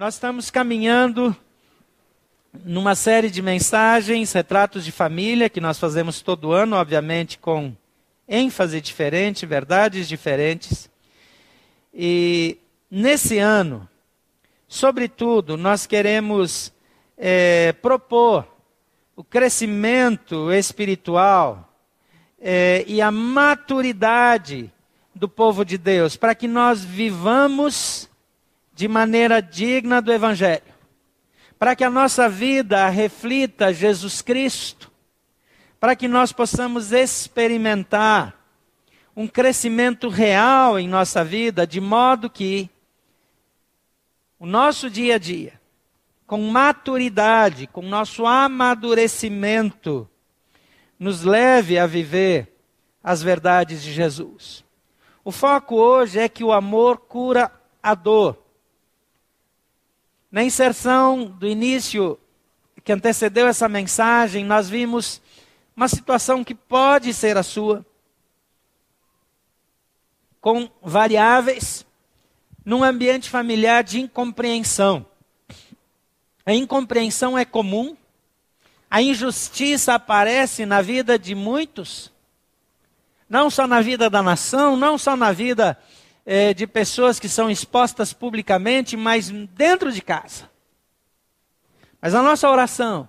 Nós estamos caminhando numa série de mensagens, retratos de família, que nós fazemos todo ano, obviamente com ênfase diferente, verdades diferentes. E nesse ano, sobretudo, nós queremos é, propor o crescimento espiritual é, e a maturidade do povo de Deus, para que nós vivamos de maneira digna do Evangelho, para que a nossa vida reflita Jesus Cristo, para que nós possamos experimentar um crescimento real em nossa vida, de modo que o nosso dia a dia, com maturidade, com nosso amadurecimento, nos leve a viver as verdades de Jesus. O foco hoje é que o amor cura a dor. Na inserção do início que antecedeu essa mensagem, nós vimos uma situação que pode ser a sua, com variáveis, num ambiente familiar de incompreensão. A incompreensão é comum, a injustiça aparece na vida de muitos, não só na vida da nação, não só na vida eh, de pessoas que são expostas publicamente, mas dentro de casa. Mas a nossa oração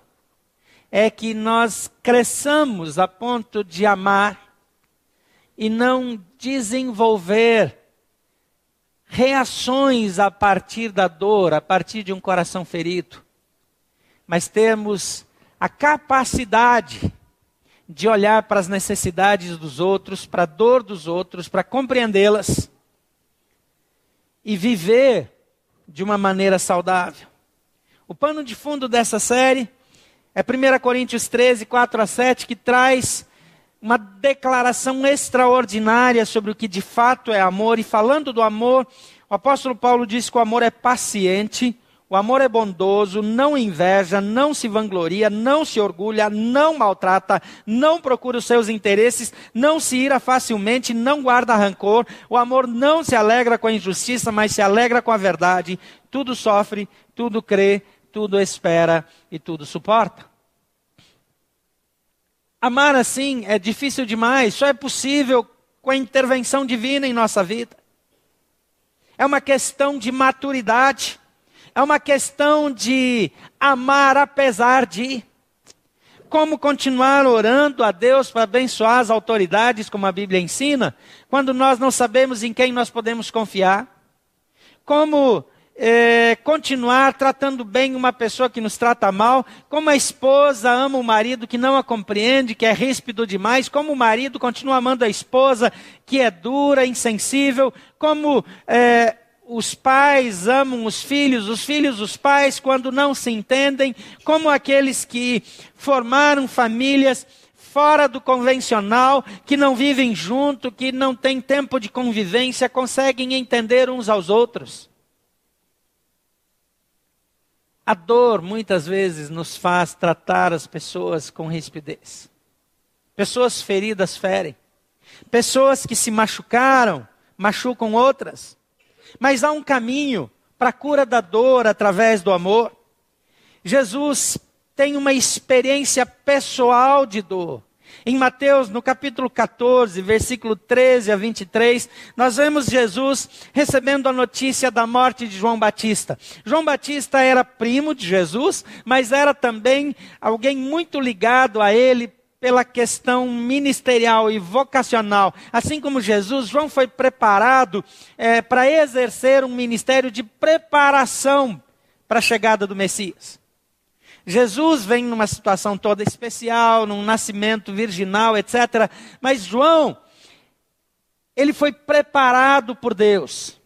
é que nós cresçamos a ponto de amar e não desenvolver reações a partir da dor, a partir de um coração ferido, mas temos a capacidade de olhar para as necessidades dos outros, para a dor dos outros, para compreendê-las e viver de uma maneira saudável. O pano de fundo dessa série é 1 Coríntios 13, 4 a 7, que traz uma declaração extraordinária sobre o que de fato é amor. E falando do amor, o apóstolo Paulo diz que o amor é paciente, o amor é bondoso, não inveja, não se vangloria, não se orgulha, não maltrata, não procura os seus interesses, não se ira facilmente, não guarda rancor. O amor não se alegra com a injustiça, mas se alegra com a verdade. Tudo sofre, tudo crê, tudo espera e tudo suporta. Amar assim é difícil demais, só é possível com a intervenção divina em nossa vida. É uma questão de maturidade. É uma questão de amar apesar de. Como continuar orando a Deus para abençoar as autoridades, como a Bíblia ensina, quando nós não sabemos em quem nós podemos confiar? Como é, continuar tratando bem uma pessoa que nos trata mal, como a esposa ama o marido que não a compreende, que é ríspido demais, como o marido continua amando a esposa que é dura, insensível, como é, os pais amam os filhos, os filhos os pais quando não se entendem, como aqueles que formaram famílias fora do convencional, que não vivem junto, que não têm tempo de convivência, conseguem entender uns aos outros. A dor muitas vezes nos faz tratar as pessoas com rispidez. Pessoas feridas ferem. Pessoas que se machucaram, machucam outras. Mas há um caminho para a cura da dor através do amor. Jesus tem uma experiência pessoal de dor. Em Mateus, no capítulo 14, versículo 13 a 23, nós vemos Jesus recebendo a notícia da morte de João Batista. João Batista era primo de Jesus, mas era também alguém muito ligado a ele pela questão ministerial e vocacional. Assim como Jesus, João foi preparado é, para exercer um ministério de preparação para a chegada do Messias. Jesus vem numa situação toda especial, num nascimento virginal, etc. Mas João, ele foi preparado por Deus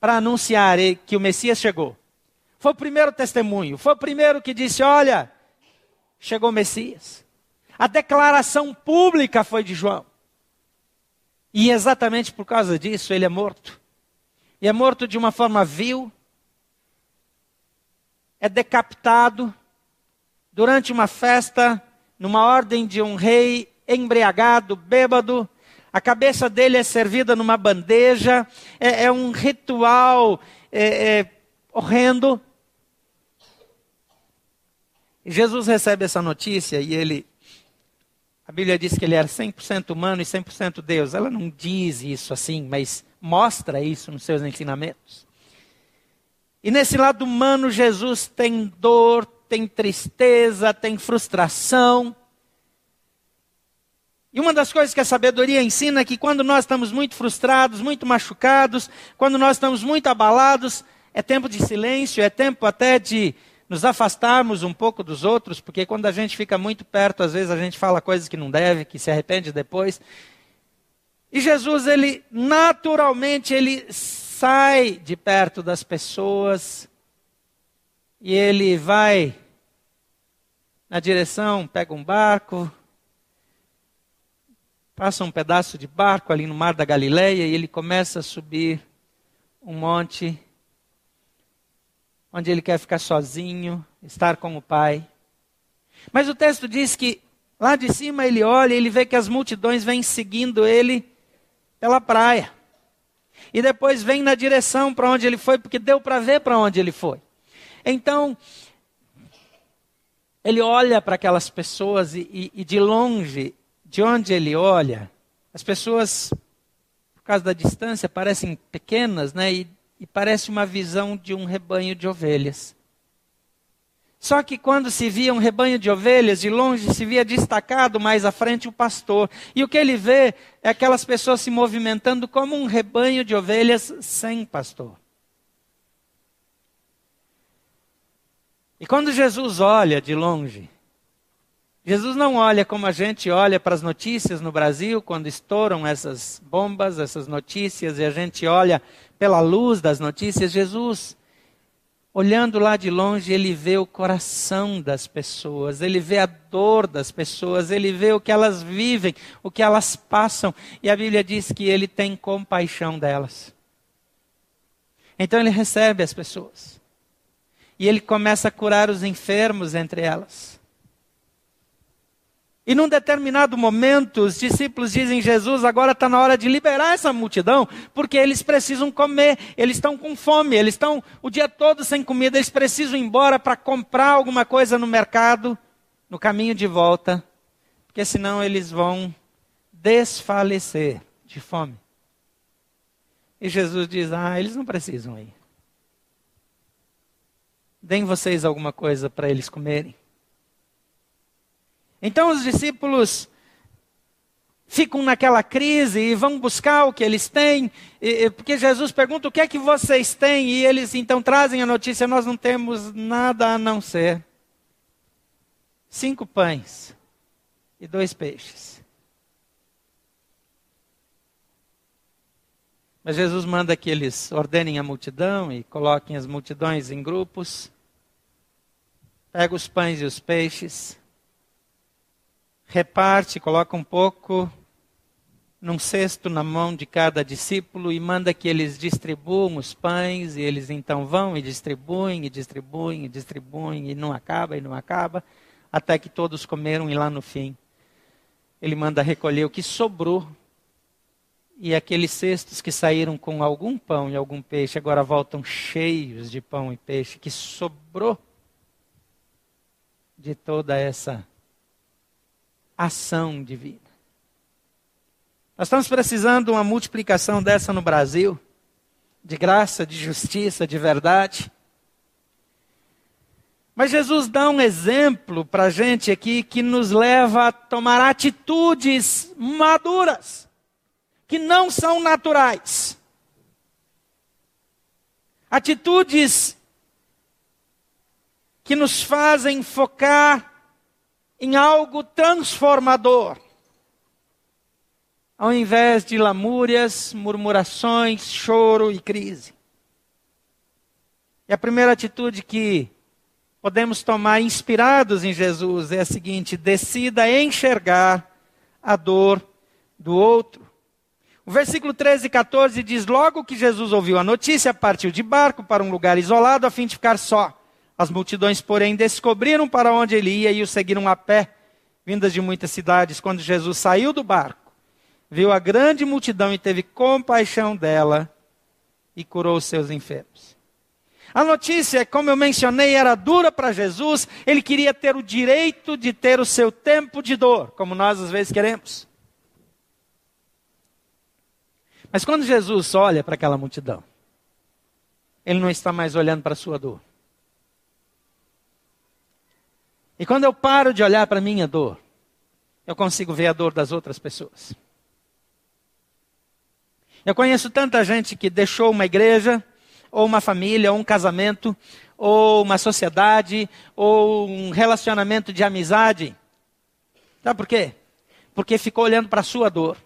para anunciar que o Messias chegou. Foi o primeiro testemunho, foi o primeiro que disse: Olha, chegou o Messias. A declaração pública foi de João. E exatamente por causa disso ele é morto. E é morto de uma forma vil, é decapitado durante uma festa, numa ordem de um rei embriagado, bêbado. A cabeça dele é servida numa bandeja, é, é um ritual é, é, horrendo. Jesus recebe essa notícia e ele. A Bíblia diz que ele era 100% humano e 100% Deus. Ela não diz isso assim, mas mostra isso nos seus ensinamentos. E nesse lado humano, Jesus tem dor, tem tristeza, tem frustração. E uma das coisas que a sabedoria ensina é que quando nós estamos muito frustrados, muito machucados, quando nós estamos muito abalados, é tempo de silêncio, é tempo até de nos afastarmos um pouco dos outros, porque quando a gente fica muito perto, às vezes a gente fala coisas que não deve, que se arrepende depois. E Jesus, ele naturalmente, ele sai de perto das pessoas e ele vai na direção, pega um barco, passa um pedaço de barco ali no mar da Galileia e ele começa a subir um monte onde ele quer ficar sozinho, estar com o Pai. Mas o texto diz que lá de cima ele olha e ele vê que as multidões vêm seguindo ele pela praia. E depois vem na direção para onde ele foi, porque deu para ver para onde ele foi. Então, ele olha para aquelas pessoas e, e, e de longe de onde ele olha, as pessoas, por causa da distância, parecem pequenas, né? E, e parece uma visão de um rebanho de ovelhas. Só que quando se via um rebanho de ovelhas, de longe se via destacado mais à frente o pastor. E o que ele vê é aquelas pessoas se movimentando como um rebanho de ovelhas sem pastor. E quando Jesus olha de longe, Jesus não olha como a gente olha para as notícias no Brasil, quando estouram essas bombas, essas notícias, e a gente olha pela luz das notícias. Jesus, olhando lá de longe, ele vê o coração das pessoas, ele vê a dor das pessoas, ele vê o que elas vivem, o que elas passam, e a Bíblia diz que ele tem compaixão delas. Então ele recebe as pessoas, e ele começa a curar os enfermos entre elas. E num determinado momento, os discípulos dizem: Jesus, agora está na hora de liberar essa multidão, porque eles precisam comer, eles estão com fome, eles estão o dia todo sem comida, eles precisam ir embora para comprar alguma coisa no mercado, no caminho de volta, porque senão eles vão desfalecer de fome. E Jesus diz: Ah, eles não precisam ir. Deem vocês alguma coisa para eles comerem. Então os discípulos ficam naquela crise e vão buscar o que eles têm, porque Jesus pergunta o que é que vocês têm, e eles então trazem a notícia: nós não temos nada a não ser cinco pães e dois peixes. Mas Jesus manda que eles ordenem a multidão e coloquem as multidões em grupos, pega os pães e os peixes, reparte, coloca um pouco num cesto na mão de cada discípulo e manda que eles distribuam os pães, e eles então vão e distribuem, e distribuem, e distribuem, e não acaba, e não acaba, até que todos comeram, e lá no fim, ele manda recolher o que sobrou, e aqueles cestos que saíram com algum pão e algum peixe, agora voltam cheios de pão e peixe, que sobrou de toda essa ação divina. Nós estamos precisando de uma multiplicação dessa no Brasil, de graça, de justiça, de verdade. Mas Jesus dá um exemplo para a gente aqui que nos leva a tomar atitudes maduras, que não são naturais. Atitudes que nos fazem focar em algo transformador. Ao invés de lamúrias, murmurações, choro e crise. E a primeira atitude que podemos tomar inspirados em Jesus é a seguinte: decida enxergar a dor do outro. O versículo 13 e 14 diz: Logo que Jesus ouviu a notícia, partiu de barco para um lugar isolado a fim de ficar só. As multidões, porém, descobriram para onde ele ia e o seguiram a pé, vindas de muitas cidades. Quando Jesus saiu do barco, viu a grande multidão e teve compaixão dela e curou os seus enfermos. A notícia, como eu mencionei, era dura para Jesus. Ele queria ter o direito de ter o seu tempo de dor, como nós às vezes queremos. Mas quando Jesus olha para aquela multidão, ele não está mais olhando para a sua dor. E quando eu paro de olhar para a minha dor, eu consigo ver a dor das outras pessoas. Eu conheço tanta gente que deixou uma igreja, ou uma família, ou um casamento, ou uma sociedade, ou um relacionamento de amizade. Sabe por quê? Porque ficou olhando para a sua dor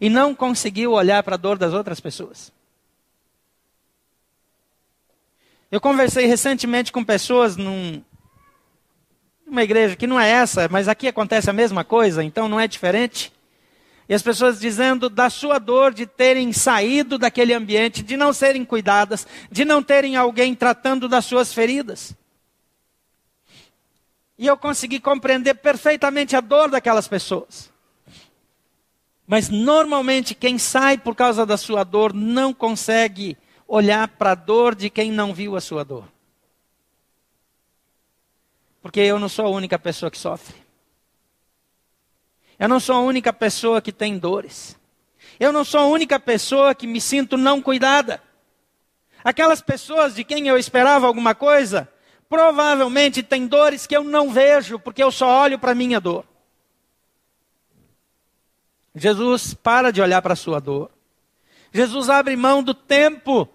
e não conseguiu olhar para a dor das outras pessoas. Eu conversei recentemente com pessoas num, numa igreja que não é essa, mas aqui acontece a mesma coisa, então não é diferente. E as pessoas dizendo da sua dor de terem saído daquele ambiente, de não serem cuidadas, de não terem alguém tratando das suas feridas. E eu consegui compreender perfeitamente a dor daquelas pessoas. Mas normalmente quem sai por causa da sua dor não consegue olhar para a dor de quem não viu a sua dor. Porque eu não sou a única pessoa que sofre. Eu não sou a única pessoa que tem dores. Eu não sou a única pessoa que me sinto não cuidada. Aquelas pessoas de quem eu esperava alguma coisa, provavelmente têm dores que eu não vejo, porque eu só olho para a minha dor. Jesus para de olhar para a sua dor. Jesus abre mão do tempo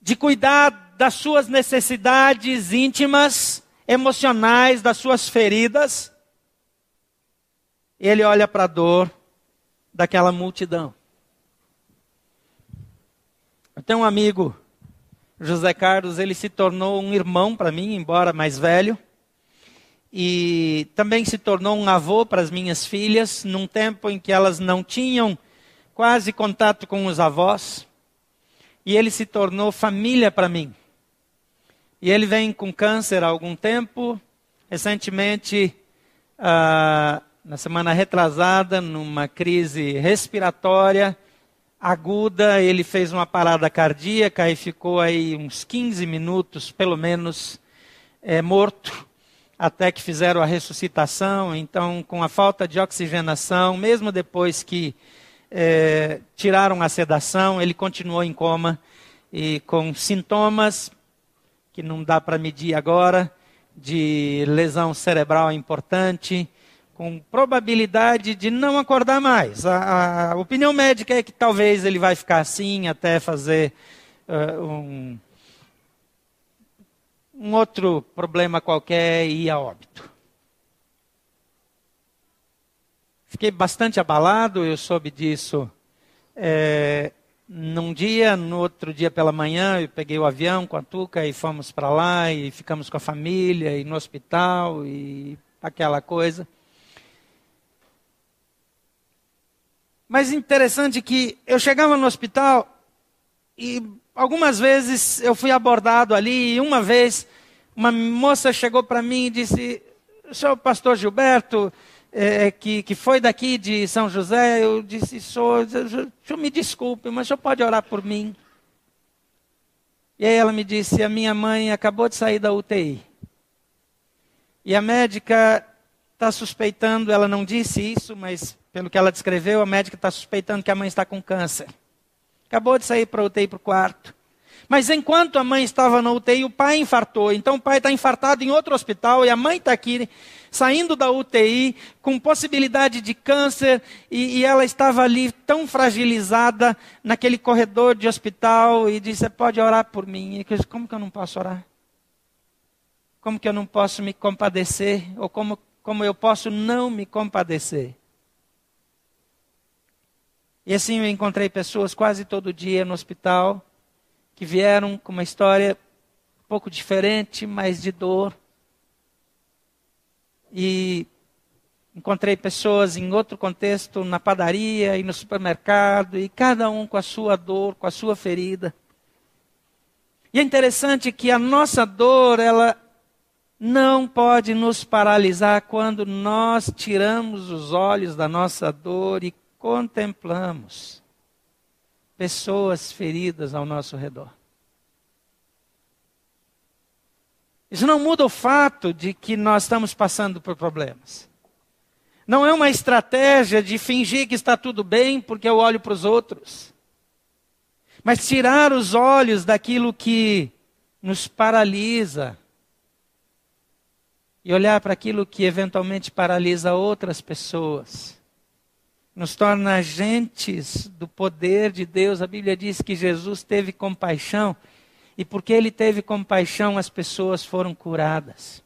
de cuidar das suas necessidades íntimas, emocionais, das suas feridas. Ele olha para a dor daquela multidão. Eu tenho um amigo, José Carlos, ele se tornou um irmão para mim, embora mais velho e também se tornou um avô para as minhas filhas, num tempo em que elas não tinham quase contato com os avós. E ele se tornou família para mim. E ele vem com câncer há algum tempo. Recentemente, ah, na semana retrasada, numa crise respiratória aguda, ele fez uma parada cardíaca e ficou aí uns 15 minutos, pelo menos, é, morto até que fizeram a ressuscitação. Então, com a falta de oxigenação, mesmo depois que é, tiraram a sedação, ele continuou em coma e com sintomas que não dá para medir agora, de lesão cerebral importante, com probabilidade de não acordar mais. A, a opinião médica é que talvez ele vai ficar assim até fazer uh, um um outro problema qualquer e ia a óbito. Fiquei bastante abalado, eu soube disso é, num dia, no outro dia pela manhã, eu peguei o avião com a Tuca e fomos para lá e ficamos com a família e no hospital e aquela coisa. Mas interessante que eu chegava no hospital e algumas vezes eu fui abordado ali, e uma vez uma moça chegou para mim e disse: senhor pastor Gilberto, é, que, que foi daqui de São José, eu disse: o senhor me desculpe, mas o senhor pode orar por mim. E aí ela me disse: A minha mãe acabou de sair da UTI. E a médica está suspeitando, ela não disse isso, mas pelo que ela descreveu, a médica está suspeitando que a mãe está com câncer. Acabou de sair para a UTI para o quarto. Mas enquanto a mãe estava na UTI, o pai infartou. Então o pai está infartado em outro hospital e a mãe está aqui saindo da UTI com possibilidade de câncer e, e, ela estava ali tão fragilizada naquele corredor de hospital e disse: pode orar por mim. E eu disse, como que eu não posso orar? Como que eu não posso me compadecer? Ou como, como eu posso não me compadecer? E assim eu encontrei pessoas quase todo dia no hospital que vieram com uma história um pouco diferente, mas de dor. E encontrei pessoas em outro contexto, na padaria e no supermercado, e cada um com a sua dor, com a sua ferida. E é interessante que a nossa dor, ela não pode nos paralisar quando nós tiramos os olhos da nossa dor e contemplamos pessoas feridas ao nosso redor. Isso não muda o fato de que nós estamos passando por problemas. Não é uma estratégia de fingir que está tudo bem porque eu olho para os outros. Mas tirar os olhos daquilo que nos paralisa e olhar para aquilo que eventualmente paralisa outras pessoas. Nos torna agentes do poder de Deus. A Bíblia diz que Jesus teve compaixão e porque ele teve compaixão, as pessoas foram curadas.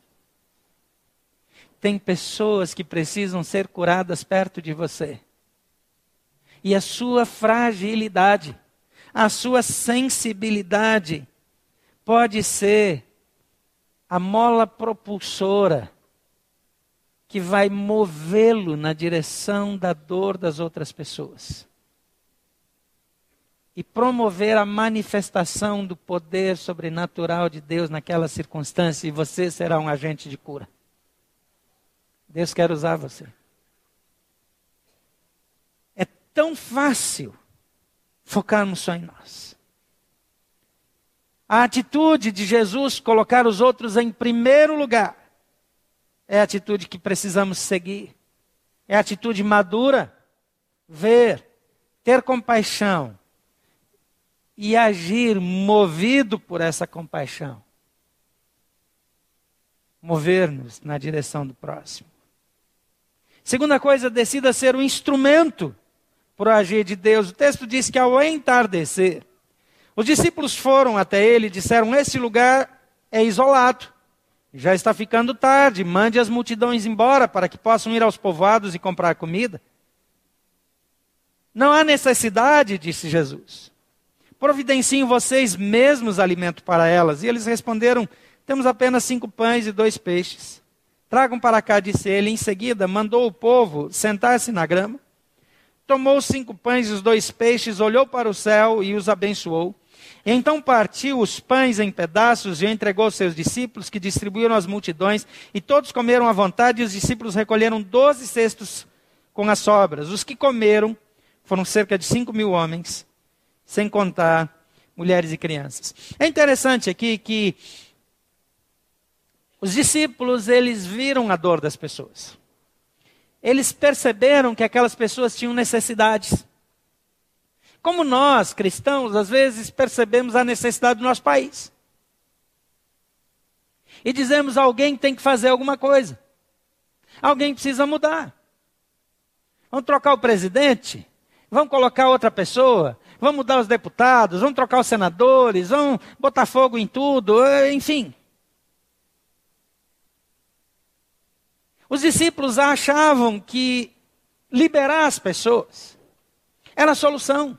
Tem pessoas que precisam ser curadas perto de você. E a sua fragilidade, a sua sensibilidade, pode ser a mola propulsora que vai movê-lo na direção da dor das outras pessoas. E promover a manifestação do poder sobrenatural de Deus naquela circunstância, e você será um agente de cura. Deus quer usar você. É tão fácil focarmos só em nós. A atitude de Jesus colocar os outros em primeiro lugar é a atitude que precisamos seguir. É a atitude madura, ver, ter compaixão e agir movido por essa compaixão. Mover-nos na direção do próximo. Segunda coisa, decida ser um instrumento para o agir de Deus. O texto diz que ao entardecer, os discípulos foram até ele e disseram: Esse lugar é isolado. Já está ficando tarde, mande as multidões embora para que possam ir aos povoados e comprar comida. Não há necessidade, disse Jesus. Providenciem vocês mesmos alimento para elas. E eles responderam: Temos apenas cinco pães e dois peixes. Tragam para cá, disse ele. Em seguida, mandou o povo sentar-se na grama. Tomou cinco pães e os dois peixes, olhou para o céu e os abençoou. Então partiu os pães em pedaços e entregou aos seus discípulos, que distribuíram às multidões, e todos comeram à vontade, e os discípulos recolheram doze cestos com as sobras. Os que comeram foram cerca de cinco mil homens, sem contar mulheres e crianças. É interessante aqui que os discípulos, eles viram a dor das pessoas. Eles perceberam que aquelas pessoas tinham necessidades. Como nós, cristãos, às vezes percebemos a necessidade do nosso país. E dizemos: alguém tem que fazer alguma coisa. Alguém precisa mudar. Vamos trocar o presidente? Vamos colocar outra pessoa? Vamos mudar os deputados? Vamos trocar os senadores? Vamos botar fogo em tudo? Enfim. Os discípulos achavam que liberar as pessoas era a solução.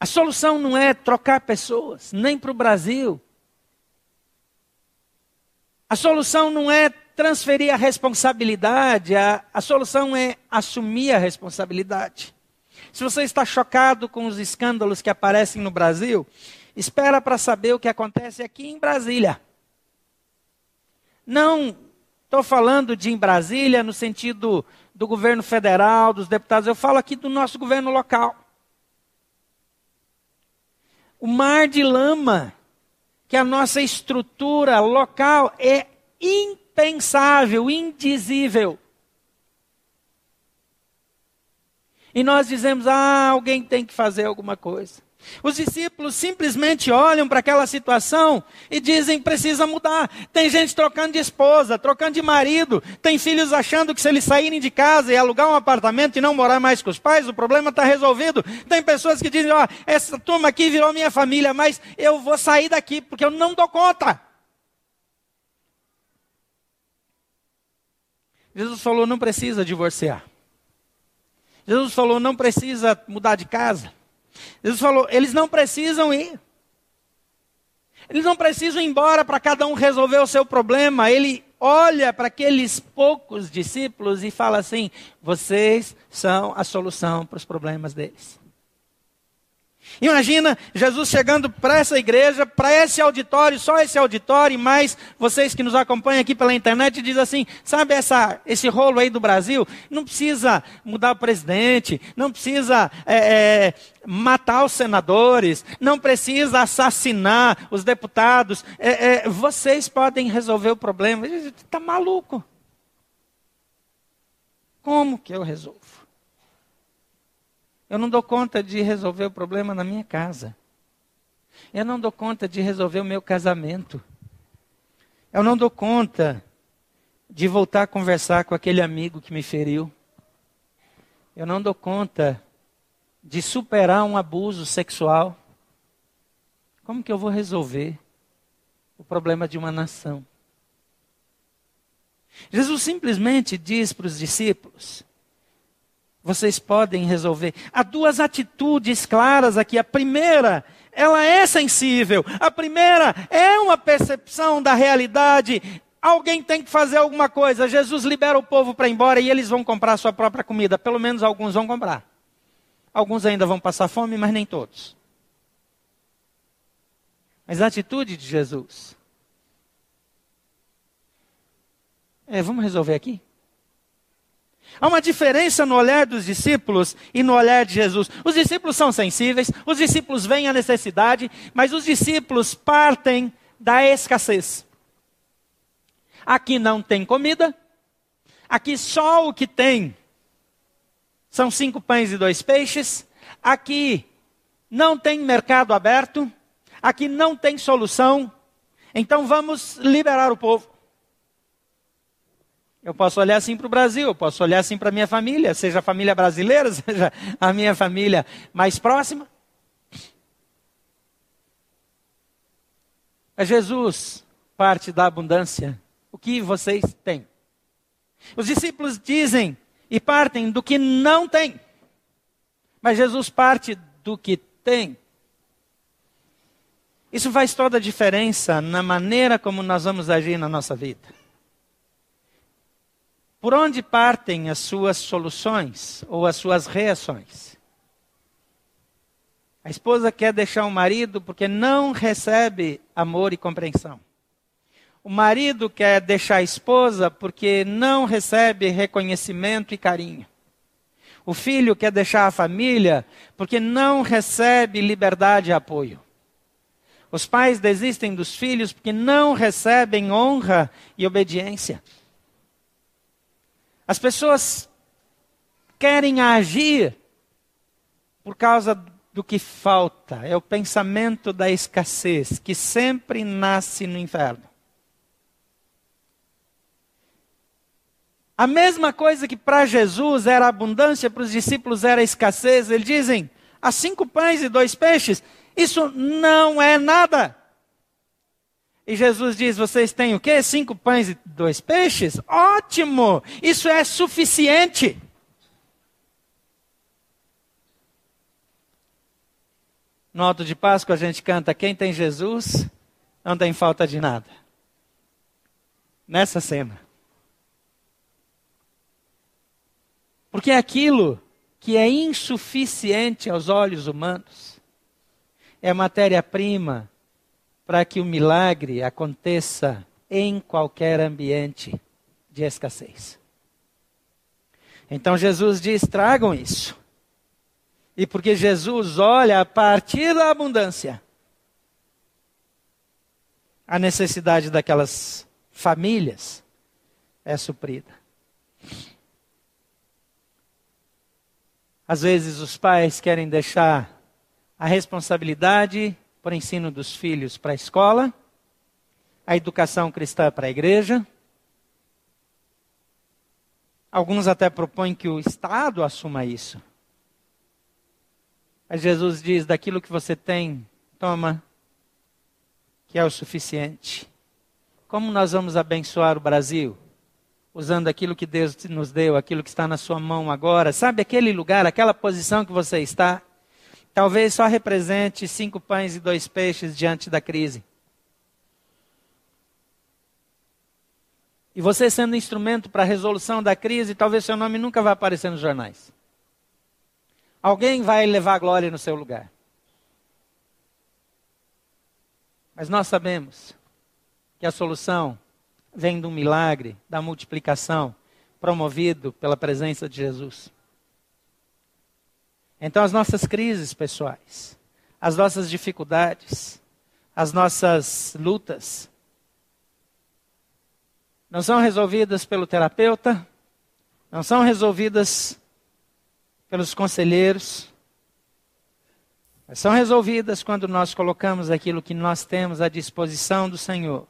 A solução não é trocar pessoas, nem para o Brasil. A solução não é transferir a responsabilidade, a, a solução é assumir a responsabilidade. Se você está chocado com os escândalos que aparecem no Brasil, espera para saber o que acontece aqui em Brasília. Não estou falando de em Brasília no sentido do governo federal, dos deputados, eu falo aqui do nosso governo local o mar de lama, que a nossa estrutura local é impensável, indizível. E nós dizemos: ah, alguém tem que fazer alguma coisa. Os discípulos simplesmente olham para aquela situação e dizem: precisa mudar. Tem gente trocando de esposa, trocando de marido, tem filhos achando que se eles saírem de casa e alugar um apartamento e não morar mais com os pais, o problema está resolvido. Tem pessoas que dizem: ó, oh, essa turma aqui virou minha família, mas eu vou sair daqui porque eu não dou conta. Jesus falou: não precisa divorciar. Jesus falou: não precisa mudar de casa. Jesus falou: eles não precisam ir. Eles não precisam ir embora para cada um resolver o seu problema. Ele olha para aqueles poucos discípulos e fala assim: vocês são a solução para os problemas deles. Imagina Jesus chegando para essa igreja, para esse auditório, só esse auditório, e mais vocês que nos acompanham aqui pela internet, diz assim: sabe essa, esse rolo aí do Brasil? Não precisa mudar o presidente, não precisa é, é, matar os senadores, não precisa assassinar os deputados, é, é vocês podem resolver o problema. Está maluco. Como que eu resolvo? Eu não dou conta de resolver o problema na minha casa. Eu não dou conta de resolver o meu casamento. Eu não dou conta de voltar a conversar com aquele amigo que me feriu. Eu não dou conta de superar um abuso sexual. Como que eu vou resolver o problema de uma nação? Jesus simplesmente diz para os discípulos: vocês podem resolver. Há duas atitudes claras aqui. A primeira, ela é sensível. A primeira é uma percepção da realidade. Alguém tem que fazer alguma coisa. Jesus libera o povo para ir embora e eles vão comprar sua própria comida. Pelo menos alguns vão comprar. Alguns ainda vão passar fome, mas nem todos. Mas a atitude de Jesus é: vamos resolver aqui? Há uma diferença no olhar dos discípulos e no olhar de Jesus. Os discípulos são sensíveis, os discípulos veem a necessidade, mas os discípulos partem da escassez. Aqui não tem comida, aqui só o que tem são cinco pães e dois peixes, aqui não tem mercado aberto, aqui não tem solução, então vamos liberar o povo. Eu posso olhar assim para o Brasil, eu posso olhar assim para a minha família, seja a família brasileira, seja a minha família mais próxima. É Jesus parte da abundância. O que vocês têm? Os discípulos dizem e partem do que não tem. Mas Jesus parte do que tem. Isso faz toda a diferença na maneira como nós vamos agir na nossa vida. Por onde partem as suas soluções ou as suas reações? A esposa quer deixar o marido porque não recebe amor e compreensão. O marido quer deixar a esposa porque não recebe reconhecimento e carinho. O filho quer deixar a família porque não recebe liberdade e apoio. Os pais desistem dos filhos porque não recebem honra e obediência. As pessoas querem agir por causa do que falta. É o pensamento da escassez que sempre nasce no inferno. A mesma coisa que para Jesus era abundância, para os discípulos era escassez. Eles dizem: há cinco pães e dois peixes. Isso não é nada. E Jesus diz: Vocês têm o quê? Cinco pães e dois peixes? Ótimo! Isso é suficiente. No alto de Páscoa a gente canta: Quem tem Jesus não tem falta de nada. Nessa cena. Porque aquilo que é insuficiente aos olhos humanos é matéria-prima para que o milagre aconteça em qualquer ambiente de escassez. Então Jesus diz: tragam isso. E porque Jesus olha a partir da abundância a necessidade daquelas famílias é suprida. Às vezes os pais querem deixar a responsabilidade para o ensino dos filhos para a escola, a educação cristã para a igreja. Alguns até propõem que o Estado assuma isso. Mas Jesus diz: daquilo que você tem, toma, que é o suficiente. Como nós vamos abençoar o Brasil? Usando aquilo que Deus nos deu, aquilo que está na sua mão agora. Sabe aquele lugar, aquela posição que você está? talvez só represente cinco pães e dois peixes diante da crise. E você sendo instrumento para a resolução da crise, talvez seu nome nunca vá aparecer nos jornais. Alguém vai levar glória no seu lugar. Mas nós sabemos que a solução vem do milagre, da multiplicação promovido pela presença de Jesus. Então, as nossas crises pessoais, as nossas dificuldades, as nossas lutas, não são resolvidas pelo terapeuta, não são resolvidas pelos conselheiros, mas são resolvidas quando nós colocamos aquilo que nós temos à disposição do Senhor.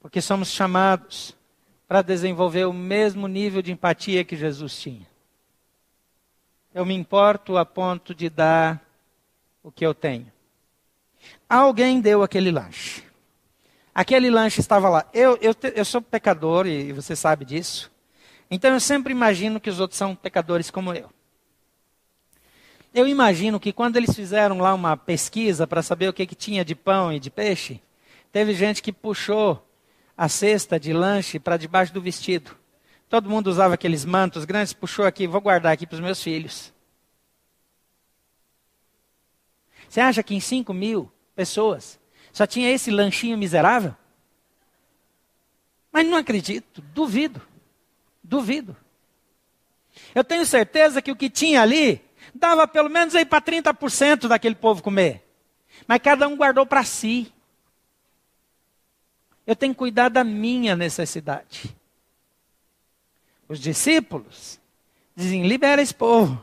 Porque somos chamados para desenvolver o mesmo nível de empatia que Jesus tinha. Eu me importo a ponto de dar o que eu tenho. Alguém deu aquele lanche. Aquele lanche estava lá. Eu, eu, eu sou pecador e você sabe disso. Então eu sempre imagino que os outros são pecadores como eu. Eu imagino que quando eles fizeram lá uma pesquisa para saber o que, que tinha de pão e de peixe, teve gente que puxou a cesta de lanche para debaixo do vestido. Todo mundo usava aqueles mantos grandes, puxou aqui, vou guardar aqui para os meus filhos. Você acha que em 5 mil pessoas só tinha esse lanchinho miserável? Mas não acredito, duvido, duvido. Eu tenho certeza que o que tinha ali dava pelo menos aí para 30% daquele povo comer. Mas cada um guardou para si. Eu tenho que cuidar da minha necessidade. Os discípulos dizem: libera esse povo.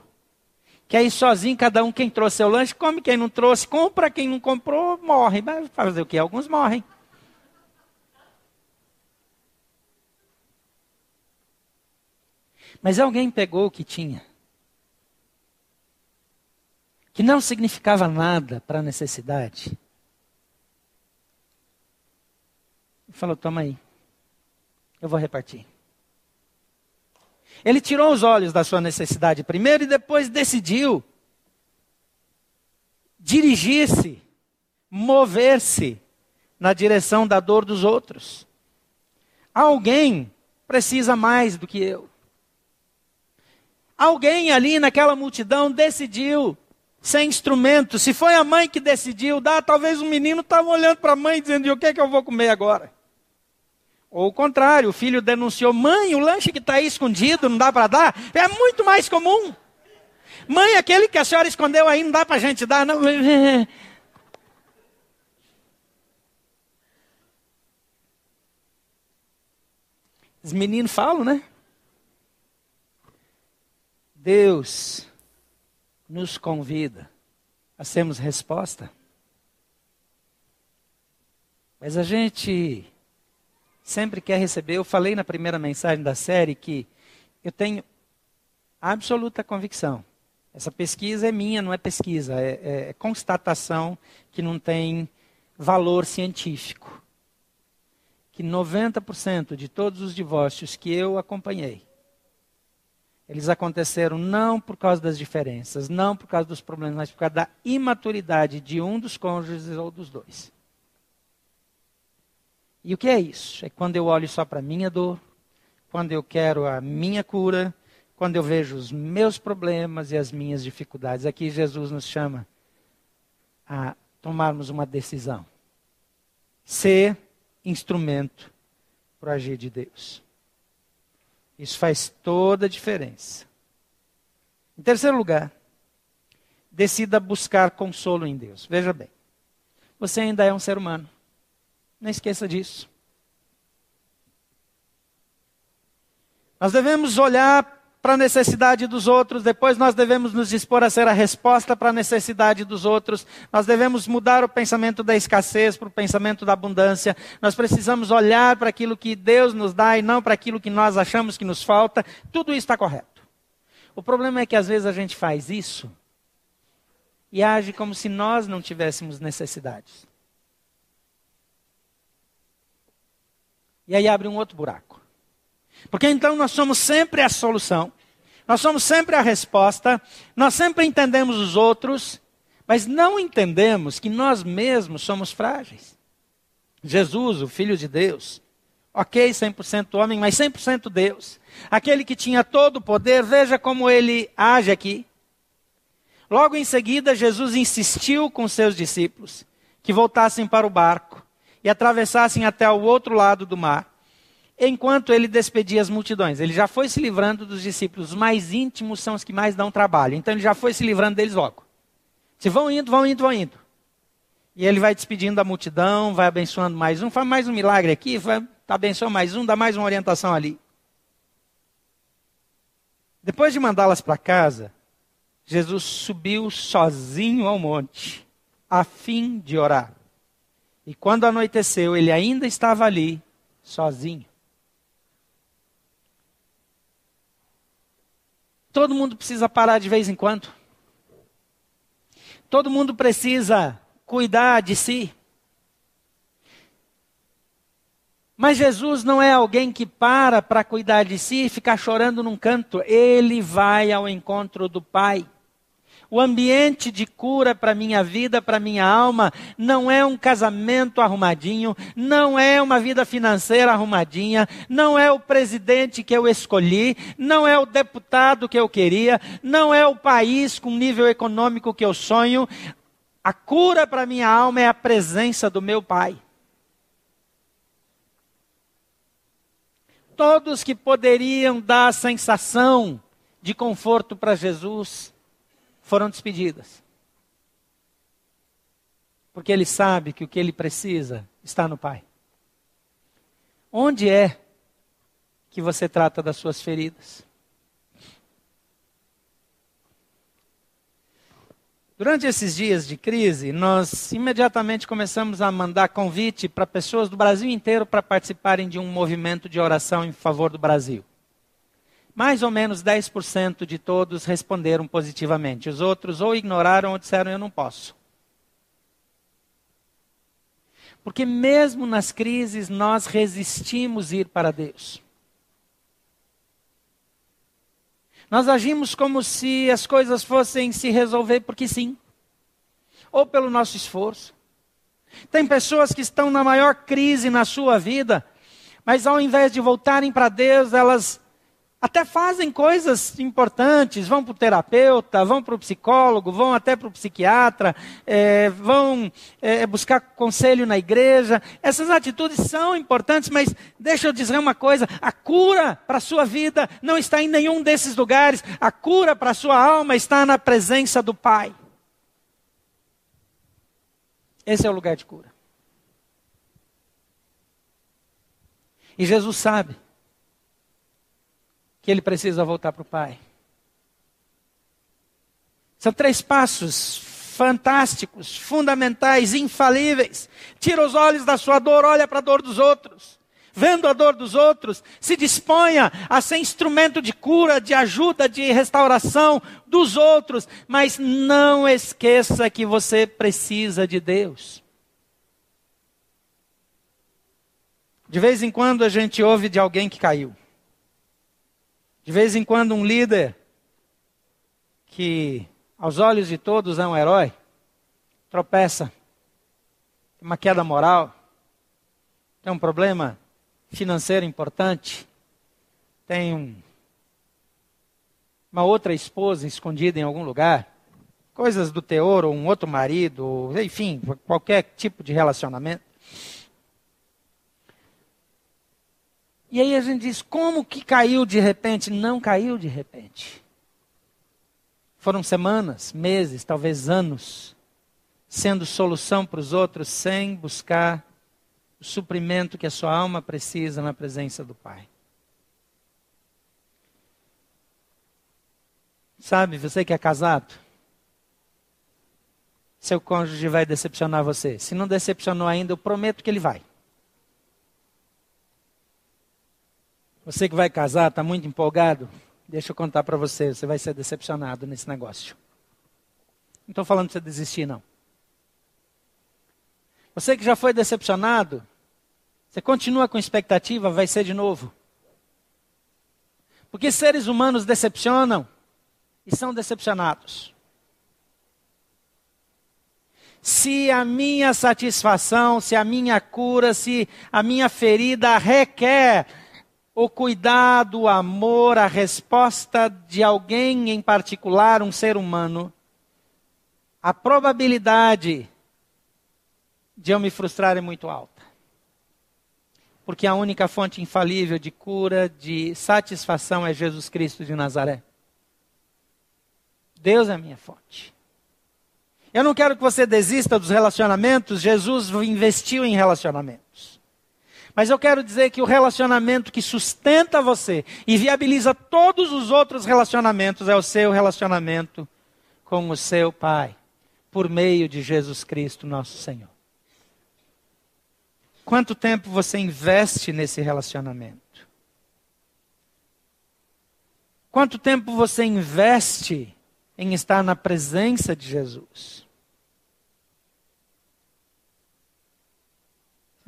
Que aí sozinho, cada um quem trouxe seu lanche, come, quem não trouxe, compra, quem não comprou, morre. Mas fazer o que? Alguns morrem. Mas alguém pegou o que tinha, que não significava nada para a necessidade, e falou: toma aí, eu vou repartir. Ele tirou os olhos da sua necessidade primeiro e depois decidiu dirigir-se, mover-se na direção da dor dos outros. Alguém precisa mais do que eu. Alguém ali naquela multidão decidiu ser instrumento. Se foi a mãe que decidiu dar, talvez o menino estava olhando para a mãe dizendo: e o que é que eu vou comer agora? Ou o contrário, o filho denunciou: mãe, o lanche que está aí escondido, não dá para dar? É muito mais comum. Mãe, aquele que a senhora escondeu aí, não dá para a gente dar, não. Os meninos falam, né? Deus nos convida a sermos resposta. Mas a gente sempre quer receber. Eu falei na primeira mensagem da série que eu tenho absoluta convicção. Essa pesquisa é minha, não é pesquisa, é, é, é constatação que não tem valor científico. Que 90% de todos os divórcios que eu acompanhei, eles aconteceram não por causa das diferenças, não por causa dos problemas, mas por causa da imaturidade de um dos cônjuges ou dos dois. E o que é isso? É quando eu olho só para a minha dor, quando eu quero a minha cura, quando eu vejo os meus problemas e as minhas dificuldades. Aqui Jesus nos chama a tomarmos uma decisão. Ser instrumento para agir de Deus. Isso faz toda a diferença. Em terceiro lugar, decida buscar consolo em Deus. Veja bem, você ainda é um ser humano. Não esqueça disso. Nós devemos olhar para a necessidade dos outros, depois nós devemos nos dispor a ser a resposta para a necessidade dos outros. Nós devemos mudar o pensamento da escassez para o pensamento da abundância. Nós precisamos olhar para aquilo que Deus nos dá e não para aquilo que nós achamos que nos falta. Tudo isso está correto. O problema é que às vezes a gente faz isso e age como se nós não tivéssemos necessidades. E aí abre um outro buraco. Porque então nós somos sempre a solução, nós somos sempre a resposta, nós sempre entendemos os outros, mas não entendemos que nós mesmos somos frágeis. Jesus, o Filho de Deus, ok, 100% homem, mas 100% Deus, aquele que tinha todo o poder, veja como ele age aqui. Logo em seguida, Jesus insistiu com seus discípulos que voltassem para o barco e atravessassem até o outro lado do mar, enquanto ele despedia as multidões. Ele já foi se livrando dos discípulos. Os mais íntimos são os que mais dão trabalho. Então ele já foi se livrando deles logo. Se vão indo, vão indo, vão indo. E ele vai despedindo da multidão, vai abençoando mais um, faz mais um milagre aqui, vai, abençoa mais um, dá mais uma orientação ali. Depois de mandá-las para casa, Jesus subiu sozinho ao monte, a fim de orar. E quando anoiteceu, ele ainda estava ali, sozinho. Todo mundo precisa parar de vez em quando. Todo mundo precisa cuidar de si. Mas Jesus não é alguém que para para cuidar de si e ficar chorando num canto. Ele vai ao encontro do Pai. O ambiente de cura para minha vida, para minha alma, não é um casamento arrumadinho, não é uma vida financeira arrumadinha, não é o presidente que eu escolhi, não é o deputado que eu queria, não é o país com nível econômico que eu sonho. A cura para minha alma é a presença do meu Pai. Todos que poderiam dar a sensação de conforto para Jesus foram despedidas. Porque ele sabe que o que ele precisa está no Pai. Onde é que você trata das suas feridas? Durante esses dias de crise, nós imediatamente começamos a mandar convite para pessoas do Brasil inteiro para participarem de um movimento de oração em favor do Brasil. Mais ou menos 10% de todos responderam positivamente. Os outros ou ignoraram ou disseram eu não posso. Porque mesmo nas crises nós resistimos ir para Deus. Nós agimos como se as coisas fossem se resolver porque sim, ou pelo nosso esforço. Tem pessoas que estão na maior crise na sua vida, mas ao invés de voltarem para Deus, elas até fazem coisas importantes, vão para o terapeuta, vão para o psicólogo, vão até para o psiquiatra, é, vão é, buscar conselho na igreja. Essas atitudes são importantes, mas deixa eu dizer uma coisa: a cura para a sua vida não está em nenhum desses lugares, a cura para a sua alma está na presença do Pai. Esse é o lugar de cura. E Jesus sabe que ele precisa voltar para o Pai. São três passos fantásticos, fundamentais, infalíveis. Tira os olhos da sua dor, olha para a dor dos outros. Vendo a dor dos outros, se disponha a ser instrumento de cura, de ajuda, de restauração dos outros, mas não esqueça que você precisa de Deus. De vez em quando a gente ouve de alguém que caiu. De vez em quando, um líder que, aos olhos de todos, é um herói, tropeça, tem uma queda moral, tem um problema financeiro importante, tem um, uma outra esposa escondida em algum lugar, coisas do teor, ou um outro marido, enfim, qualquer tipo de relacionamento. E aí a gente diz: como que caiu de repente? Não caiu de repente. Foram semanas, meses, talvez anos, sendo solução para os outros sem buscar o suprimento que a sua alma precisa na presença do Pai. Sabe, você que é casado, seu cônjuge vai decepcionar você. Se não decepcionou ainda, eu prometo que ele vai. Você que vai casar, está muito empolgado? Deixa eu contar para você, você vai ser decepcionado nesse negócio. Não estou falando para você desistir, não. Você que já foi decepcionado, você continua com expectativa, vai ser de novo. Porque seres humanos decepcionam e são decepcionados. Se a minha satisfação, se a minha cura, se a minha ferida requer o cuidado, o amor, a resposta de alguém em particular, um ser humano, a probabilidade de eu me frustrar é muito alta. Porque a única fonte infalível de cura, de satisfação é Jesus Cristo de Nazaré. Deus é a minha fonte. Eu não quero que você desista dos relacionamentos, Jesus investiu em relacionamentos. Mas eu quero dizer que o relacionamento que sustenta você e viabiliza todos os outros relacionamentos é o seu relacionamento com o seu Pai, por meio de Jesus Cristo, nosso Senhor. Quanto tempo você investe nesse relacionamento? Quanto tempo você investe em estar na presença de Jesus?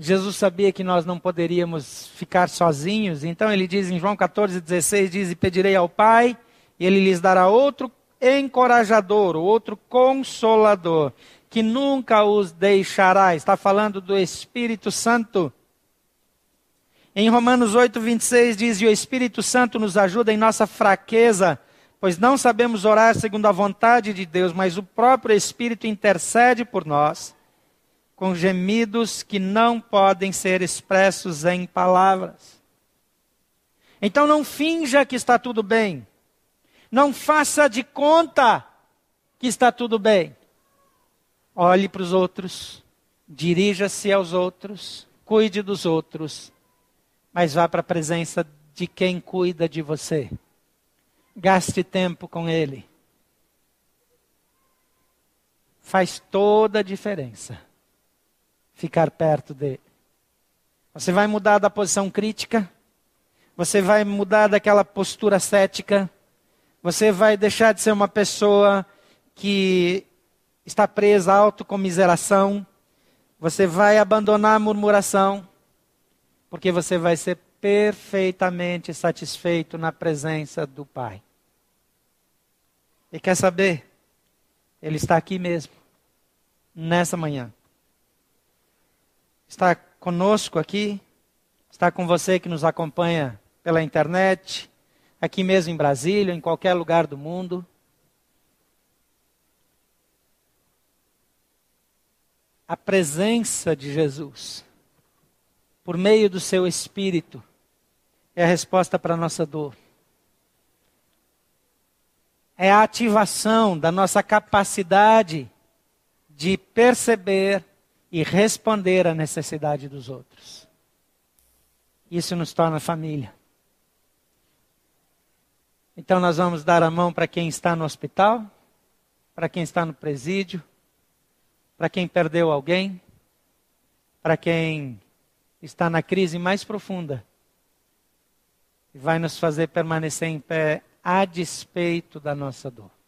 Jesus sabia que nós não poderíamos ficar sozinhos, então ele diz em João 14, 16: diz: E pedirei ao Pai, e ele lhes dará outro encorajador, outro consolador, que nunca os deixará. Está falando do Espírito Santo. Em Romanos 8, 26 diz: E o Espírito Santo nos ajuda em nossa fraqueza, pois não sabemos orar segundo a vontade de Deus, mas o próprio Espírito intercede por nós, com gemidos que não podem ser expressos em palavras. Então não finja que está tudo bem. Não faça de conta que está tudo bem. Olhe para os outros, dirija-se aos outros, cuide dos outros, mas vá para a presença de quem cuida de você. Gaste tempo com ele. Faz toda a diferença ficar perto dele. Você vai mudar da posição crítica, você vai mudar daquela postura cética, você vai deixar de ser uma pessoa que está presa à autocomiseração, você vai abandonar a murmuração, porque você vai ser perfeitamente satisfeito na presença do Pai. E quer saber? Ele está aqui mesmo, nessa manhã. Está conosco aqui, está com você que nos acompanha pela internet, aqui mesmo em Brasília, em qualquer lugar do mundo. a presença de Jesus, por meio do seu Espírito, é a resposta para a nossa dor. É a ativação da nossa capacidade de perceber e responder à necessidade dos outros. Isso nos torna família. Então, nós vamos dar a mão para quem está no hospital, para quem está no presídio, para quem perdeu alguém, para quem está na crise mais profunda. E vai nos fazer permanecer em pé a despeito da nossa dor.